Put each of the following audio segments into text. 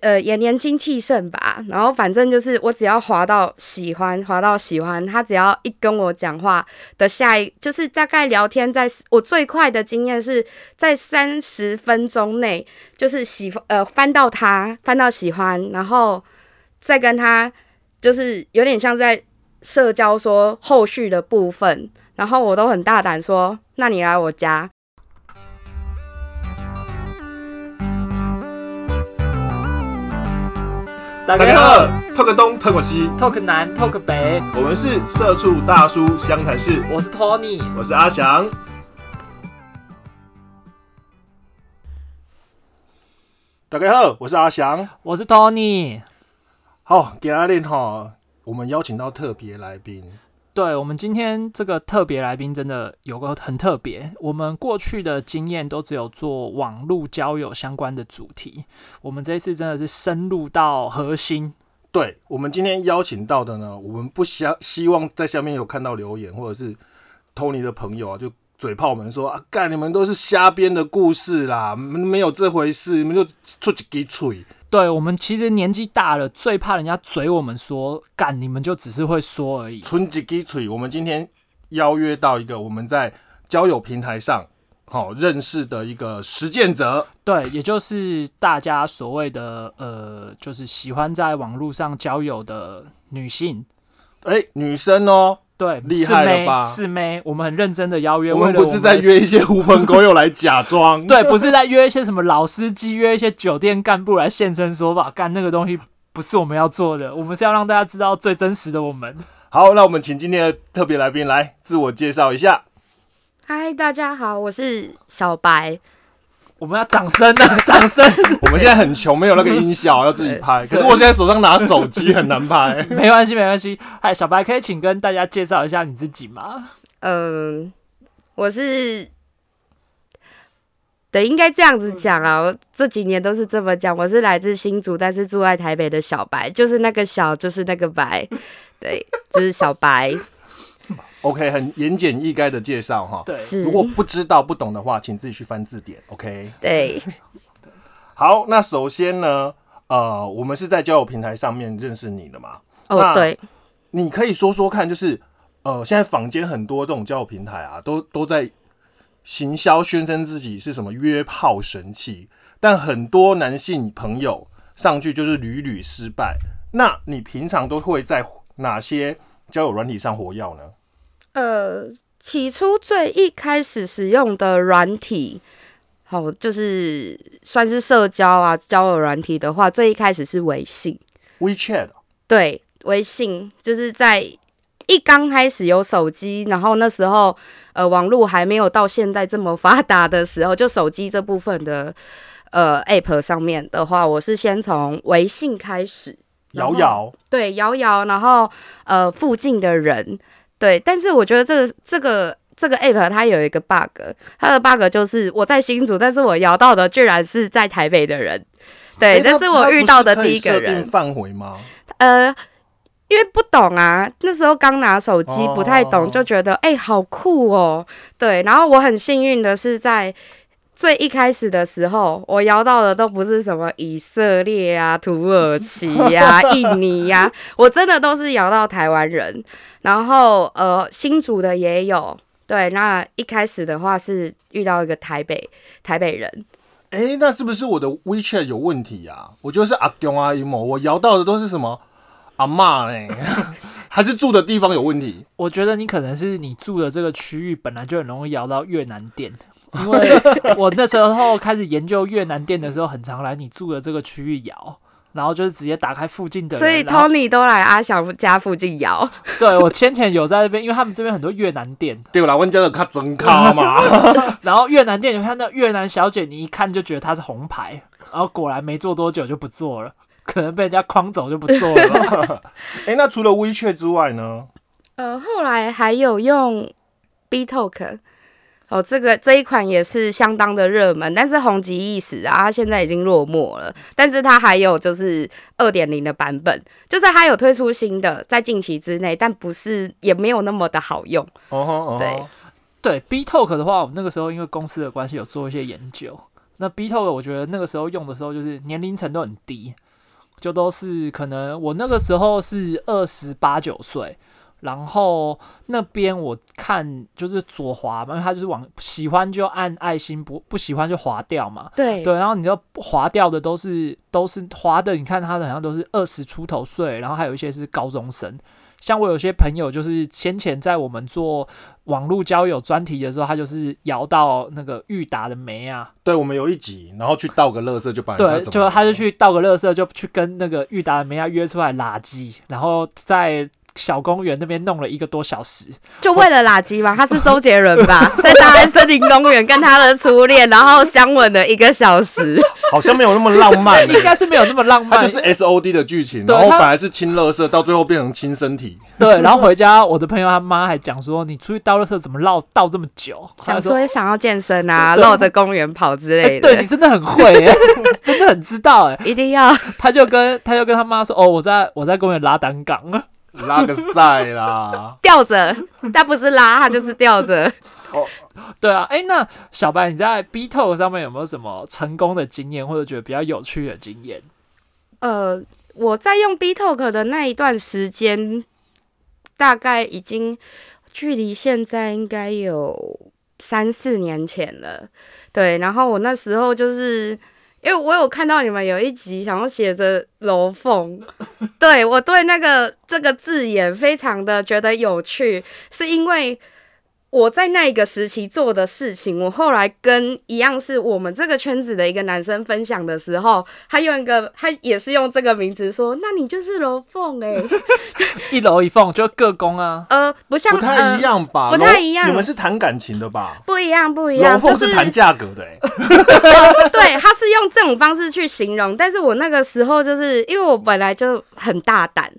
呃也年轻气盛吧，然后反正就是我只要滑到喜欢，滑到喜欢，他只要一跟我讲话的下一，就是大概聊天，在我最快的经验是在三十分钟内，就是喜呃翻到他，翻到喜欢，然后再跟他就是有点像在社交说后续的部分，然后我都很大胆说，那你来我家。大家好，talk 东 talk 西，talk 南 talk 北，我们是社畜大叔湘潭市。我是 Tony，我是阿翔。大家好，我是阿翔，我是 Tony。好，今天哈，我们邀请到特别来宾。对我们今天这个特别来宾真的有个很特别，我们过去的经验都只有做网络交友相关的主题，我们这一次真的是深入到核心。对我们今天邀请到的呢，我们不希希望在下面有看到留言或者是 Tony 的朋友啊，就嘴炮们说啊，干你们都是瞎编的故事啦，没有这回事，你们就出几滴嘴。对我们其实年纪大了，最怕人家嘴我们说干，你们就只是会说而已。纯几滴嘴，我们今天邀约到一个我们在交友平台上好认识的一个实践者，对，也就是大家所谓的呃，就是喜欢在网络上交友的女性，哎，女生哦。对，厉害了吧？是妹，我们很认真的邀约。我们不是在约一些狐朋狗友来假装。对，不是在约一些什么老司机，约一些酒店干部来现身说法，干那个东西不是我们要做的。我们是要让大家知道最真实的我们。好，那我们请今天的特别来宾来自我介绍一下。嗨，大家好，我是小白。我们要掌声啊！掌声！我们现在很穷，没有那个音效，要自己拍。可是我现在手上拿手机，很难拍。没关系，没关系。嗨，小白，可以请跟大家介绍一下你自己吗？嗯，我是，对，应该这样子讲啊。我这几年都是这么讲。我是来自新竹，但是住在台北的小白，就是那个小，就是那个白，对，就是小白。OK，很言简意赅的介绍哈。对，如果不知道不懂的话，请自己去翻字典。OK。对。好，那首先呢，呃，我们是在交友平台上面认识你的嘛？哦，对。你可以说说看，就是呃，现在坊间很多这种交友平台啊，都都在行销宣称自己是什么约炮神器，但很多男性朋友上去就是屡屡失败。那你平常都会在哪些交友软体上活跃呢？呃，起初最一开始使用的软体，好，就是算是社交啊，交友软体的话，最一开始是微信，WeChat。对，微信就是在一刚开始有手机，然后那时候呃网络还没有到现在这么发达的时候，就手机这部分的呃 App 上面的话，我是先从微信开始，摇摇，对，摇摇，然后呃附近的人。对，但是我觉得这个这个这个 app 它有一个 bug，它的 bug 就是我在新竹，但是我摇到的居然是在台北的人。对，这是我遇到的第一个人。范围吗？呃，因为不懂啊，那时候刚拿手机，不太懂，就觉得哎，好酷哦。对，然后我很幸运的是在。最一开始的时候，我摇到的都不是什么以色列啊、土耳其呀、印尼呀，我真的都是摇到台湾人。然后呃，新竹的也有。对，那一开始的话是遇到一个台北台北人。哎，那是不是我的 WeChat 有问题呀？我觉得是阿公阿姨某，我摇到的都是什么阿妈嘞？还是住的地方有问题？我觉得你可能是你住的这个区域本来就很容易摇到越南店。因为我那时候开始研究越南店的时候，很常来你住的这个区域摇，然后就是直接打开附近的。所以 Tony 都来阿翔家附近摇。对，我先前有在那边，因为他们这边很多越南店。对，来我家的卡真卡嘛。然后越南店，你看到越南小姐，你一看就觉得她是红牌，然后果然没做多久就不做了，可能被人家框走就不做了。哎，那除了 WeChat 之外呢？呃，后来还有用 BeeTalk。哦，这个这一款也是相当的热门，但是红极一时啊，它现在已经落寞了。但是它还有就是二点零的版本，就是它有推出新的，在近期之内，但不是也没有那么的好用。哦，对对，B Talk 的话，我那个时候因为公司的关系有做一些研究，那 B Talk 我觉得那个时候用的时候，就是年龄层都很低，就都是可能我那个时候是二十八九岁。然后那边我看就是左滑嘛，因为他就是往喜欢就按爱心，不不喜欢就划掉嘛。对对，然后你就划掉的都是都是划的，你看他的好像都是二十出头岁，然后还有一些是高中生。像我有些朋友就是先前在我们做网络交友专题的时候，他就是摇到那个裕达的梅啊。对，我们有一集，然后去倒个乐色就把对，就他就去倒个乐色，就去跟那个裕达的梅啊约出来垃圾，然后在。小公园那边弄了一个多小时，就为了垃圾吧？他是 周杰伦吧？在大安森林公园跟他的初恋，然后相吻了一个小时，好像没有那么浪漫，应该是没有那么浪漫。他就是 S O D 的剧情，然后本来是亲乐色，到最后变成亲身体。对，然后回家，我的朋友他妈还讲说：“你出去倒乐色怎么绕倒这么久？”想说想要健身啊，绕着公园跑之类的。对你真的很会，真的很知道哎，一定要。他就跟他就跟他妈说：“哦，我在我在公园拉单杠。”拉个赛啦，吊着，但不是拉，它就是吊着。哦，对啊，哎，那小白你在 B Talk 上面有没有什么成功的经验，或者觉得比较有趣的经验？呃，我在用 B Talk 的那一段时间，大概已经距离现在应该有三四年前了。对，然后我那时候就是。因为我有看到你们有一集想要写着楼凤，对我对那个这个字眼非常的觉得有趣，是因为。我在那一个时期做的事情，我后来跟一样是我们这个圈子的一个男生分享的时候，他用一个，他也是用这个名字说，那你就是楼凤哎，一楼一凤就各宫啊，呃，不像不太一样吧，不太一样，你们是谈感情的吧？不一样，不一样，楼凤是谈价格的哎，对，他是用这种方式去形容，但是我那个时候就是因为我本来就很大胆。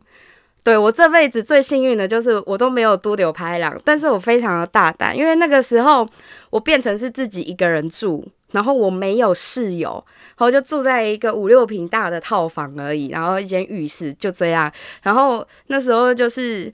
对我这辈子最幸运的就是我都没有多留拍两，但是我非常的大胆，因为那个时候我变成是自己一个人住，然后我没有室友，然后就住在一个五六平大的套房而已，然后一间浴室就这样，然后那时候就是。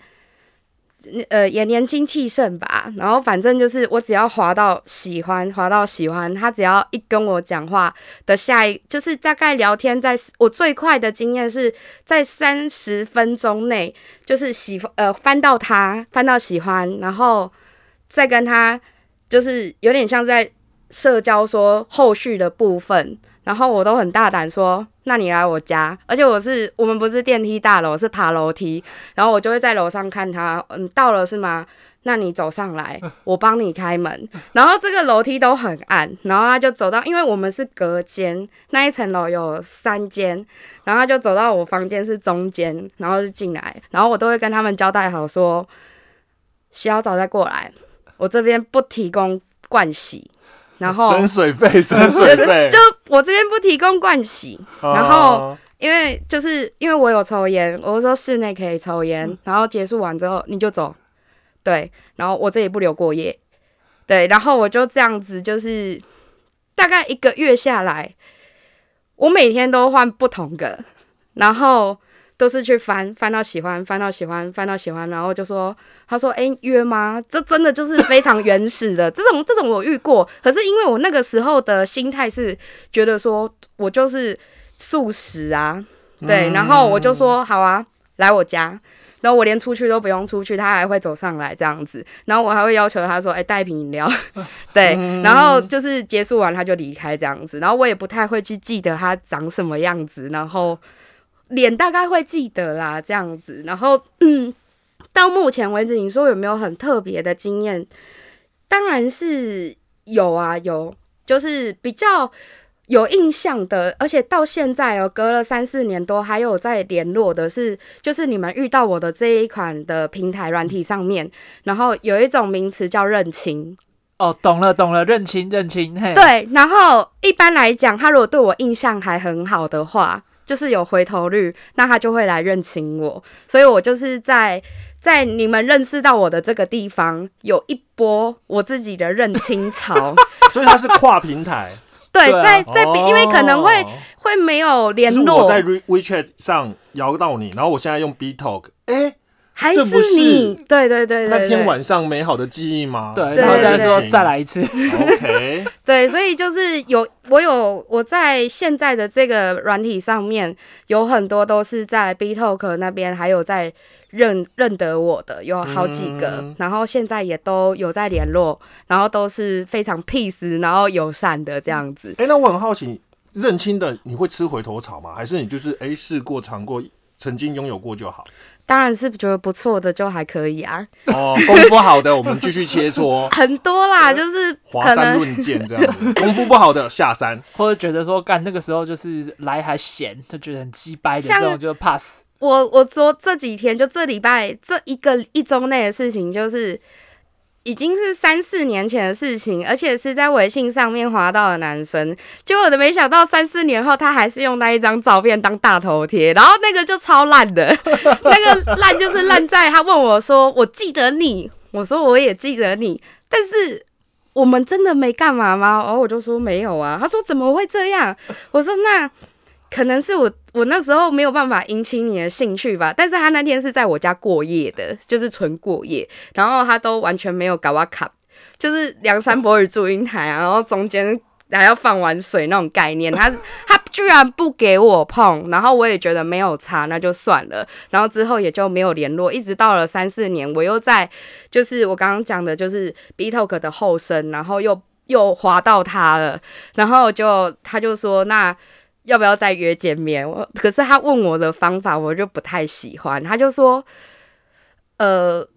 呃，也年轻气盛吧，然后反正就是我只要滑到喜欢，滑到喜欢，他只要一跟我讲话的下一，就是大概聊天，在我最快的经验是在三十分钟内，就是喜呃翻到他，翻到喜欢，然后再跟他，就是有点像在社交说后续的部分。然后我都很大胆说，那你来我家，而且我是我们不是电梯大楼，是爬楼梯，然后我就会在楼上看他，嗯，到了是吗？那你走上来，我帮你开门。然后这个楼梯都很暗，然后他就走到，因为我们是隔间，那一层楼有三间，然后他就走到我房间是中间，然后就进来，然后我都会跟他们交代好说，洗好澡再过来，我这边不提供盥洗。然后省水费，省水费。就我这边不提供盥洗，然后因为就是因为我有抽烟，我说室内可以抽烟，然后结束完之后你就走，对，然后我这里不留过夜，对，然后我就这样子，就是大概一个月下来，我每天都换不同的，然后。都是去翻翻到喜欢，翻到喜欢，翻到喜欢，然后就说，他说，哎，约吗？这真的就是非常原始的 这种，这种我遇过。可是因为我那个时候的心态是觉得说我就是素食啊，对，然后我就说好啊，来我家，然后我连出去都不用出去，他还会走上来这样子，然后我还会要求他说，哎，带一瓶饮料，对，然后就是结束完他就离开这样子，然后我也不太会去记得他长什么样子，然后。脸大概会记得啦，这样子。然后，嗯，到目前为止，你说有没有很特别的经验？当然是有啊，有，就是比较有印象的，而且到现在哦，隔了三四年多还有在联络的，是就是你们遇到我的这一款的平台软体上面，然后有一种名词叫认亲。哦，懂了，懂了，认亲，认亲。对，然后一般来讲，他如果对我印象还很好的话。就是有回头率，那他就会来认清我，所以我就是在在你们认识到我的这个地方，有一波我自己的认清潮。所以它是跨平台，对，在在因为可能会会没有联络，我在 WeChat 上摇到你，然后我现在用 B Talk，哎，还是你，对对对对对，那天晚上美好的记忆吗？对，对然后再说再来一次。OK，对，所以就是有我有我在现在的这个软体上面有很多都是在 B Talk 那边，还有在认认得我的有好几个，嗯然后现在也都有在联络，然后都是非常 peace，然后友善的这样子。哎、那我很好奇，认亲的你会吃回头草吗？还是你就是哎试、过尝过，曾经拥有过就好？当然是觉得不错的就还可以啊，哦，功夫好的我们继续切磋，很多啦，就是华山论剑这样子；功夫不好的下山。或者觉得说干那个时候就是来还闲，就觉得很鸡掰的像这种就 pass。我我说这几天就这礼拜这一个一周内的事情，就是已经是三四年前的事情，而且是在微信上面滑到的男生。结果我都没想到三四年后，他还是用那一张照片当大头贴，然后那个就超烂的，那个烂就是烂在他问我说：“我记得你。”我说：“我也记得你。”但是我们真的没干嘛吗？然后我就说没有啊。他说怎么会这样？我说那可能是我我那时候没有办法引起你的兴趣吧。但是他那天是在我家过夜的，就是纯过夜，然后他都完全没有搞我卡，就是梁山伯与祝英台啊，然后中间。还要放完水那种概念，他他居然不给我碰，然后我也觉得没有差，那就算了。然后之后也就没有联络，一直到了三四年，我又在就是我刚刚讲的，就是 B Talk 的后生，然后又又滑到他了，然后就他就说那要不要再约见面？我可是他问我的方法，我就不太喜欢。他就说，呃，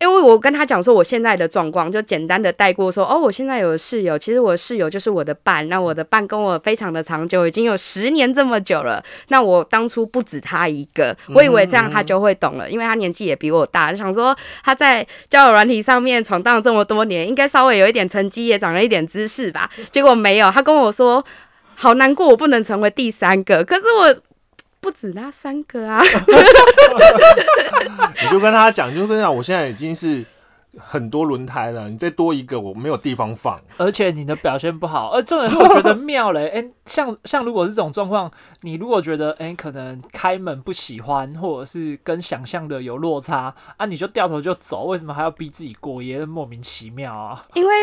因为我跟他讲说我现在的状况，就简单的带过说，哦，我现在有个室友，其实我的室友就是我的伴，那我的伴跟我非常的长久，已经有十年这么久了。那我当初不止他一个，我以为这样他就会懂了，因为他年纪也比我大，想说他在交友软体上面闯荡这么多年，应该稍微有一点成绩，也长了一点知识吧。结果没有，他跟我说。好难过，我不能成为第三个。可是我不止那三个啊，你就跟他讲，就跟他讲，我现在已经是很多轮胎了，你再多一个，我没有地方放。而且你的表现不好，而重点是我觉得妙嘞，哎、像像如果是这种状况，你如果觉得哎、可能开门不喜欢，或者是跟想象的有落差啊，你就掉头就走，为什么还要逼自己过夜？莫名其妙啊！因为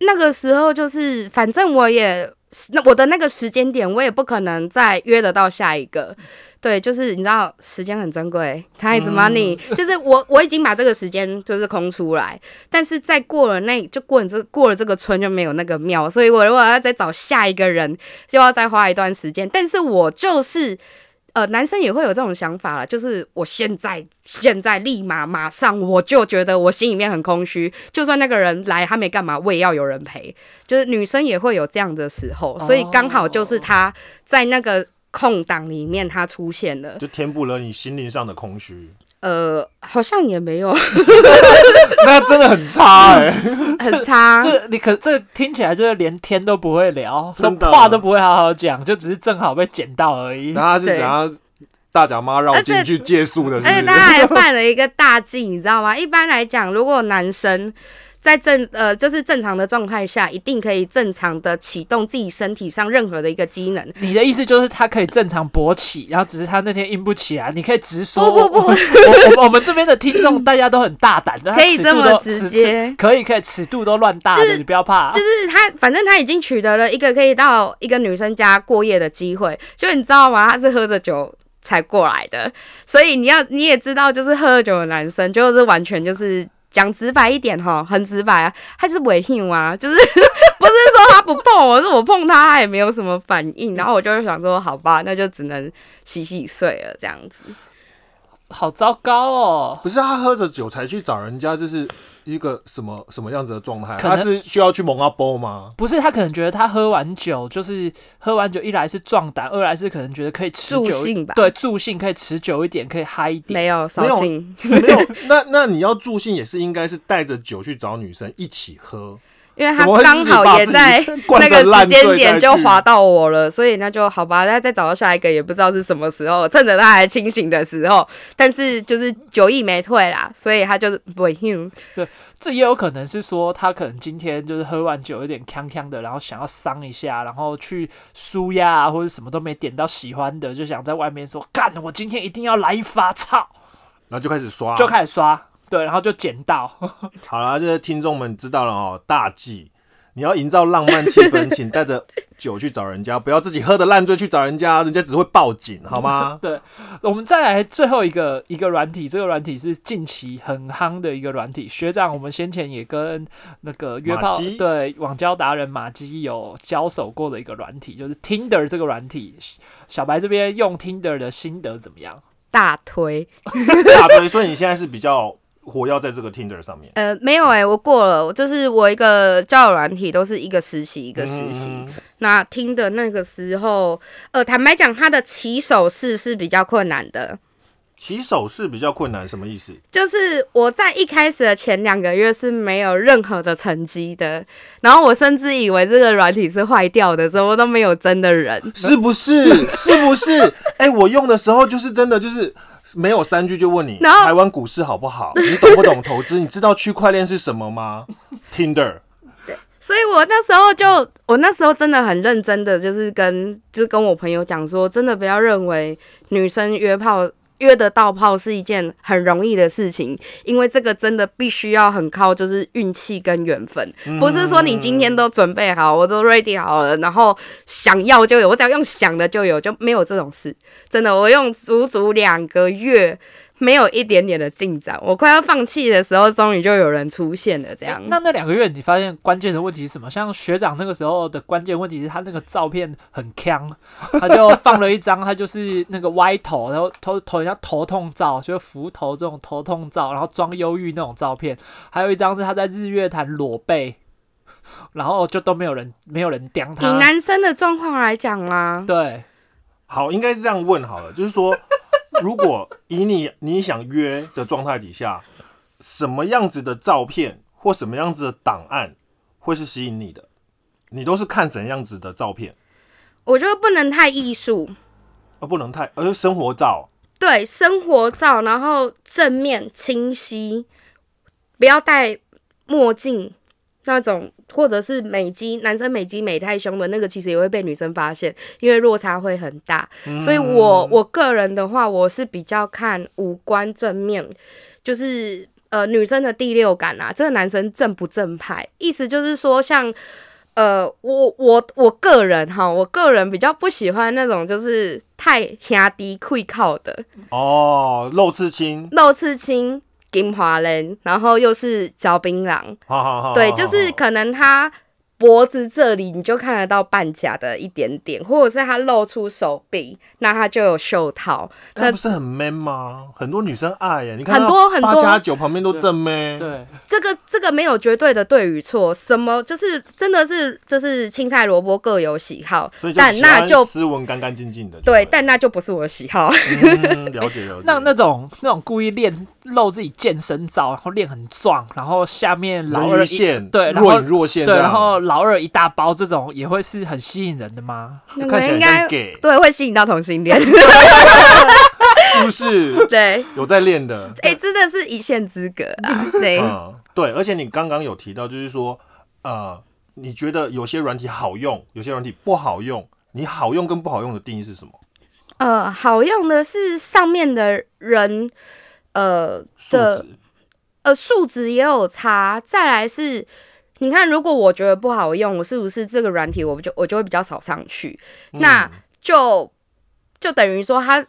那个时候就是，反正我也那我的那个时间点，我也不可能再约得到下一个。对，就是你知道，时间很珍贵，time is money，、就是我我已经把这个时间就是空出来，但是再过了那就过了这过了这个村就没有那个庙，所以我如果要再找下一个人，就要再花一段时间。但是我就是呃，男生也会有这种想法了，就是我现在现在立马马上我就觉得我心里面很空虚，就算那个人来他没干嘛，我也要有人陪。就是女生也会有这样的时候，所以刚好就是他在那个空档里面他出现了。就填补了你心灵上的空虚，呃，好像也没有 那真的很差哎、很差，这你可这听起来就是连天都不会聊，什么话都不会好好讲，就只是正好被捡到而已。那他是对想要大脚妈绕进去借宿的，是而且？他还犯了一个大忌，你知道吗？一般来讲，如果男生在正呃就是正常的状态下，一定可以正常的启动自己身体上任何的一个机能。你的意思就是他可以正常勃起，然后只是他那天硬不起来，你可以直说。不不不我 我们这边的听众大家都很大胆的，可以这么直接可以可以尺度都乱大的，就是你不要怕。就是他，反正他已经取得了一个可以到一个女生家过夜的机会，就你知道吗？他是喝着酒才过来的，所以你要你也知道，就是喝了酒的男生，就是完全就是讲直白一点哈，很直白啊，他就是违性啊，就是 不是说他不碰我，是我碰他，他也没有什么反应，然后我就会想说，好吧，那就只能洗洗睡了这样子。好糟糕哦。不是他喝着酒才去找人家，就是一个什么什么样子的状态？他是需要去蒙阿波吗？不是他可能觉得他喝完酒就是喝完酒，一来是壮胆，二来是可能觉得可以持久一助兴吧对助兴可以持久一点，可以嗨一点。没有没有，没有，那那你要助兴也是应该是带着酒去找女生一起喝，因为他刚好也在 那个时间点就划到我了，所以那就好吧，那再找到下一个也不知道是什么时候，趁着他还清醒的时候，但是就是酒意没退啦，所以他就是不用。这也有可能是说他可能今天就是喝完酒有点呛呛的，然后想要伤一下，然后去舒压啊，或者什么都没点到喜欢的，就想在外面说干，我今天一定要来一发，操！然后就开始刷，就开始刷，对，然后就捡到，好了，这些听众们知道了哦，大忌。你要营造浪漫气氛，请带着酒去找人家，不要自己喝的烂醉去找人家，人家只会报警，好吗？对，我们再来最后一个一个软体，这个软体是近期很夯的一个软体。学长，我们先前也跟那个约炮对网交达人马基有交手过的一个软体，就是 Tinder 这个软体。小白这边用 Tinder 的心得怎么样？大推。大推，所以你现在是比较火药在这个 Tinder 上面。呃，没有哎、我过了，就是我一个交友软体都是一个实习一个实习。嗯那听的那个时候，呃，坦白讲，它的起手式是比较困难的。起手是比较困难，什么意思？就是我在一开始的前两个月是没有任何的成绩的，然后我甚至以为这个软体是坏掉的，什么都没有真的人。是不是？是不是？哎、我用的时候就是真的就是。没有三句就问你然后台湾股市好不好？你懂不懂投资？你知道区块链是什么吗？Tinder 所以我那时候就，我那时候真的很认真的，就是跟就是跟我朋友讲说，真的不要认为女生约炮约得到炮是一件很容易的事情，因为这个真的必须要很靠就是运气跟缘分，不是说你今天都准备好，我都 ready 好了，然后想要就有，我只要用想的就有，就没有这种事。真的，我用足足两个月。没有一点点的进展，我快要放弃的时候，终于就有人出现了。这样，那那两个月你发现关键的问题是什么？像学长那个时候的关键问题是他那个照片很坑，他就放了一张他就是那个 歪头，然后头头人家头痛照，就是浮头这种头痛照，然后装忧郁那种照片，还有一张是他在日月潭裸背，然后就都没有人没有人刁以。男生的状况来讲吗？对，好，应该是这样问好了，就是说，如果以你你想约的状态底下，什么样子的照片或什么样子的档案会是吸引你的？你都是看怎样子的照片，我觉得不能太艺术，而不能太，而是生活照。对，生活照，然后正面清晰，不要戴墨镜那种，或者是美肌，男生美肌美太凶的那个，其实也会被女生发现，因为落差会很大。所以我我个人的话，我是比较看五官正面，就是呃女生的第六感啊，这个男生正不正派，意思就是说像。呃，我我我个人哈，我个人比较不喜欢那种就是太兄弟会靠的哦，露刺青，露刺青、金华人，然后又是嚼槟榔，好好好，对，就是可能他脖子这里你就看得到半甲的一点点，或者是他露出手臂，那他就有袖套。那不是很 man 吗？很多女生爱耶，你看很多很多八加九旁边都正 man，对，这个这个没有绝对的对与错，什么就是真的是就是青菜萝卜各有喜好所以，但那就斯文干干净净的，对，但那就不是我的喜好。嗯，了解了解。那那种那种故意练露自己健身照，然后练很壮，然后下面老人二一线，对，然后若隐若现这对，样，然后老二一大包这种也会是很吸引人的吗？那看起来很个应该像 gay，对会吸引到同性恋，是不是？对，有在练的，哎、真的是一线之隔啊，对。嗯，对，而且你刚刚有提到，就是说，呃，你觉得有些软体好用，有些软体不好用，你好用跟不好用的定义是什么？呃，好用的是上面的人，呃数的值呃数值也有差。再来是，你看，如果我觉得不好用，我是不是这个软体我就我就会比较少上去？那嗯就就等于说，它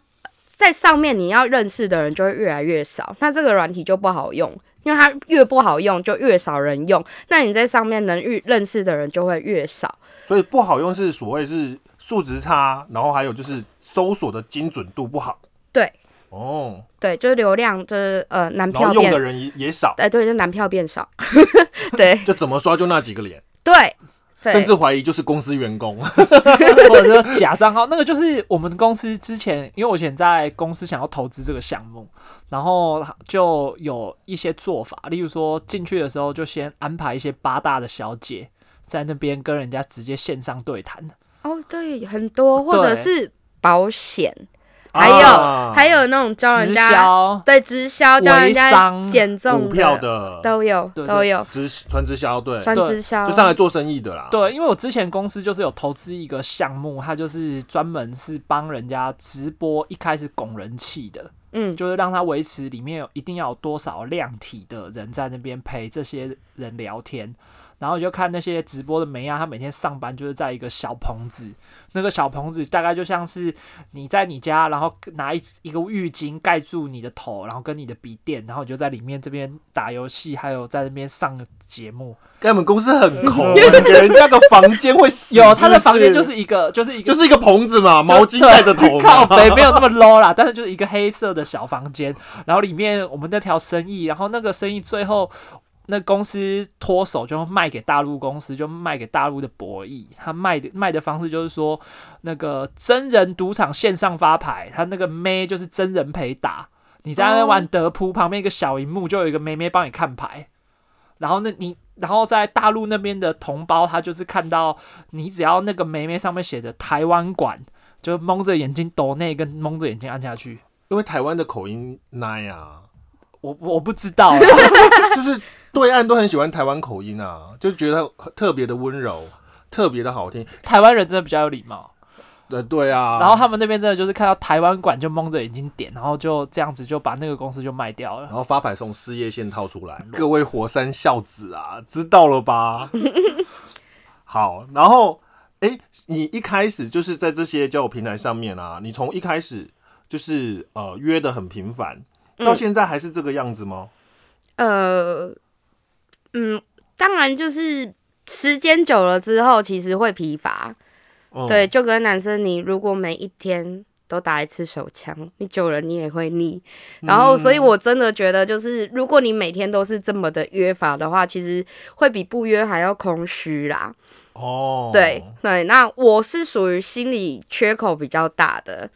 在上面你要认识的人就会越来越少，那这个软体就不好用。因为它越不好用，就越少人用。那你在上面能遇认识的人就会越少。所以不好用是所谓是数值差，然后还有就是搜索的精准度不好。对哦，对，就是流量，就是呃男票变，用的人也也少，哎、对，就男票变少。对就怎么刷就那几个脸，对，甚至怀疑就是公司员工。或者说假账号，那个就是我们公司之前，因为我以前在公司想要投资这个项目，然后就有一些做法，例如说进去的时候就先安排一些八大的小姐在那边跟人家直接线上对谈，哦，对，很多，或者是保险，还有、啊。还有那种教人家销，对直销，教人家商。减重股票的。都有都有，直传直销，对，传直销。就上来做生意的啦。对，因为我之前公司就是有投资一个项目，它就是专门是帮人家直播一开始拱人气的，嗯，就是让他维持里面有一定要有多少量体的人在那边陪这些人聊天。然后就看那些直播的梅亚，他每天上班就是在一个小棚子，那个小棚子大概就像是你在你家，然后拿一一个浴巾盖住你的头，然后跟你的笔电，然后你就在里面这边打游戏，还有在那边上节目。跟我们公司很抠，给人家个房间 会死。有他的房间就是是一个就是一个就是一个棚子嘛，毛巾盖着头。靠北没有那么 low 啦，但是就是一个黑色的小房间，然后里面我们那条生意，然后那个生意最后那公司脱手就卖给大陆公司，就卖给大陆的博弈。他卖的卖的方式就是说，那个真人赌场线上发牌，他那个妹就是真人陪打，你在那边玩德扑，旁边一个小荧幕就有一个妹妹帮你看牌，然后那你。然后在大陆那边的同胞，他就是看到你只要那个妹妹上面写着台湾馆，就蒙着眼睛抖那跟蒙着眼睛按下去。因为台湾的口音奶啊，我我不知道啦，就是对岸都很喜欢台湾口音啊，就觉得特别的温柔，特别的好听。台湾人真的比较有礼貌。对，对啊。然后他们那边真的就是看到台湾馆就蒙着眼睛点，然后就这样子就把那个公司就卖掉了然。后发牌从事业线套出来，各位火山孝子啊，知道了吧？好，然后，哎，你一开始就是在这些交友平台上面啊，你从一开始就是呃约的很频繁，到嗯现在还是这个样子吗？呃，嗯，当然就是时间久了之后，其实会疲乏。嗯对，，就跟男生，你如果每一天都打一次手枪，你久了你也会腻。然后，所以我真的觉得，就是如果你每天都是这么的约法的话，其实会比不约还要空虚啦。哦，对对，那我是属于心理缺口比较大的。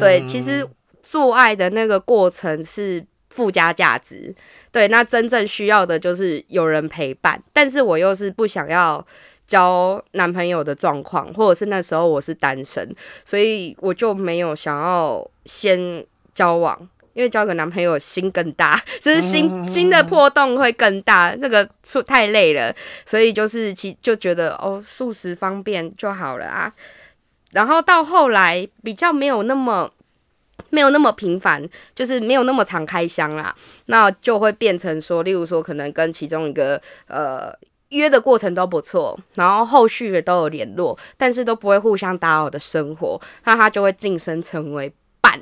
对，其实做爱的那个过程是附加价值。对，那真正需要的就是有人陪伴，但是我又是不想要交男朋友的状况，或者是那时候我是单身，所以我就没有想要先交往。因为交个男朋友心更大，就是心心的破洞会更大，那个出太累了，所以就是其就觉得哦，素食方便就好了啊。然后到后来比较没有那么没有那么频繁，就是没有那么常开箱啦，那就会变成说，例如说可能跟其中一个呃。约的过程都不错，然后后续也都有联络，但是都不会互相打扰的生活，那他就会晋升成为伴。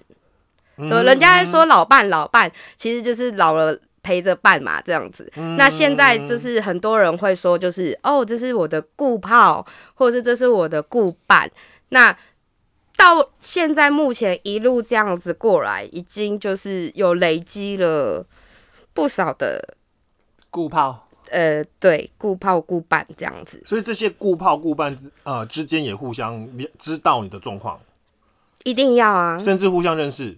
嗯对，人家说老伴老伴，其实就是老了陪着伴嘛，这样子。那现在就是很多人会说，就是哦，这是我的顾炮，或者是这是我的顾伴。那到现在目前一路这样子过来，已经就是有累积了不少的顾炮，呃，对，顾炮顾伴这样子，所以这些顾炮顾伴之呃之间也互相知道你的状况，一定要啊。甚至互相认识。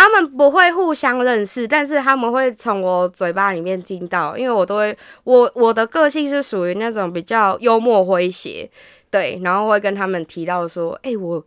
他们不会互相认识，但是他们会从我嘴巴里面听到，因为我都会，我我的个性是属于那种比较幽默诙谐，对，然后会跟他们提到说，哎、我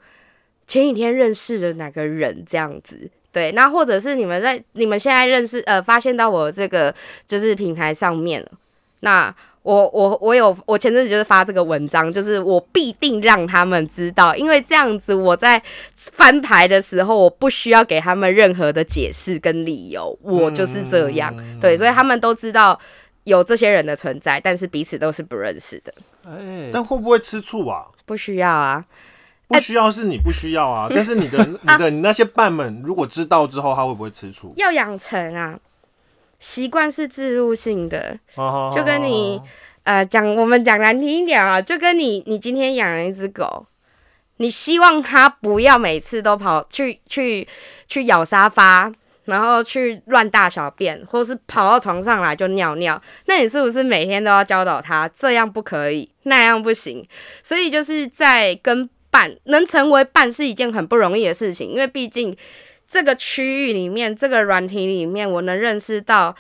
前几天认识的哪个人这样子。对，那或者是你们在你们现在认识呃，发现到我这个就是平台上面了，那我我我有我前阵子就是发这个文章，就是我必定让他们知道，因为这样子我在翻牌的时候，我不需要给他们任何的解释跟理由，我就是这样，对，所以他们都知道有这些人的存在，但是彼此都是不认识的，哎、但会不会吃醋啊？不需要啊，不需要是你不需要啊，但是你的、你的、你那些伴们如果知道之后，他会不会吃醋？要养成啊，习惯是自入性的，就就跟你呃讲，我们讲难听一点啊，就跟你你今天养了一只狗，你希望它不要每次都跑去去去咬沙发，然后去乱大小便，或是跑到床上来就尿尿，那你是不是每天都要教导它这样不可以，那样不行？所以就是在跟伴能成为伴是一件很不容易的事情，因为毕竟这个区域里面，这个软体里面，我能认识到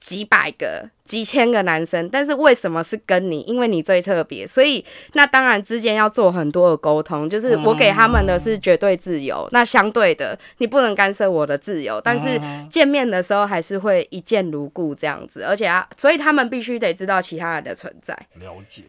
几百个、几千个男生，但是为什么是跟你？因为你最特别，所以那当然之间要做很多的沟通。就是我给他们的是绝对自由，那相对的，你不能干涉我的自由，但是见面的时候还是会一见如故这样子，而且啊，所以他们必须得知道其他人的存在。了解。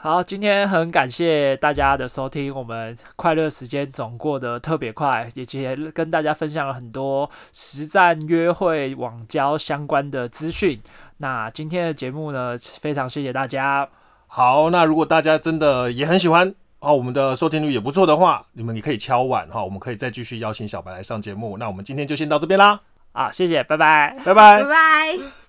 好，今天很感谢大家的收听，我们快乐时间总过得特别快，也也跟大家分享了很多实战约会网交相关的资讯。那今天的节目呢，非常谢谢大家。好，那如果大家真的也很喜欢哦，我们的收听率也不错的话，你们也可以敲碗哈，我们可以再继续邀请小白来上节目。那我们今天就先到这边啦，好，谢谢，拜拜，拜拜拜。拜。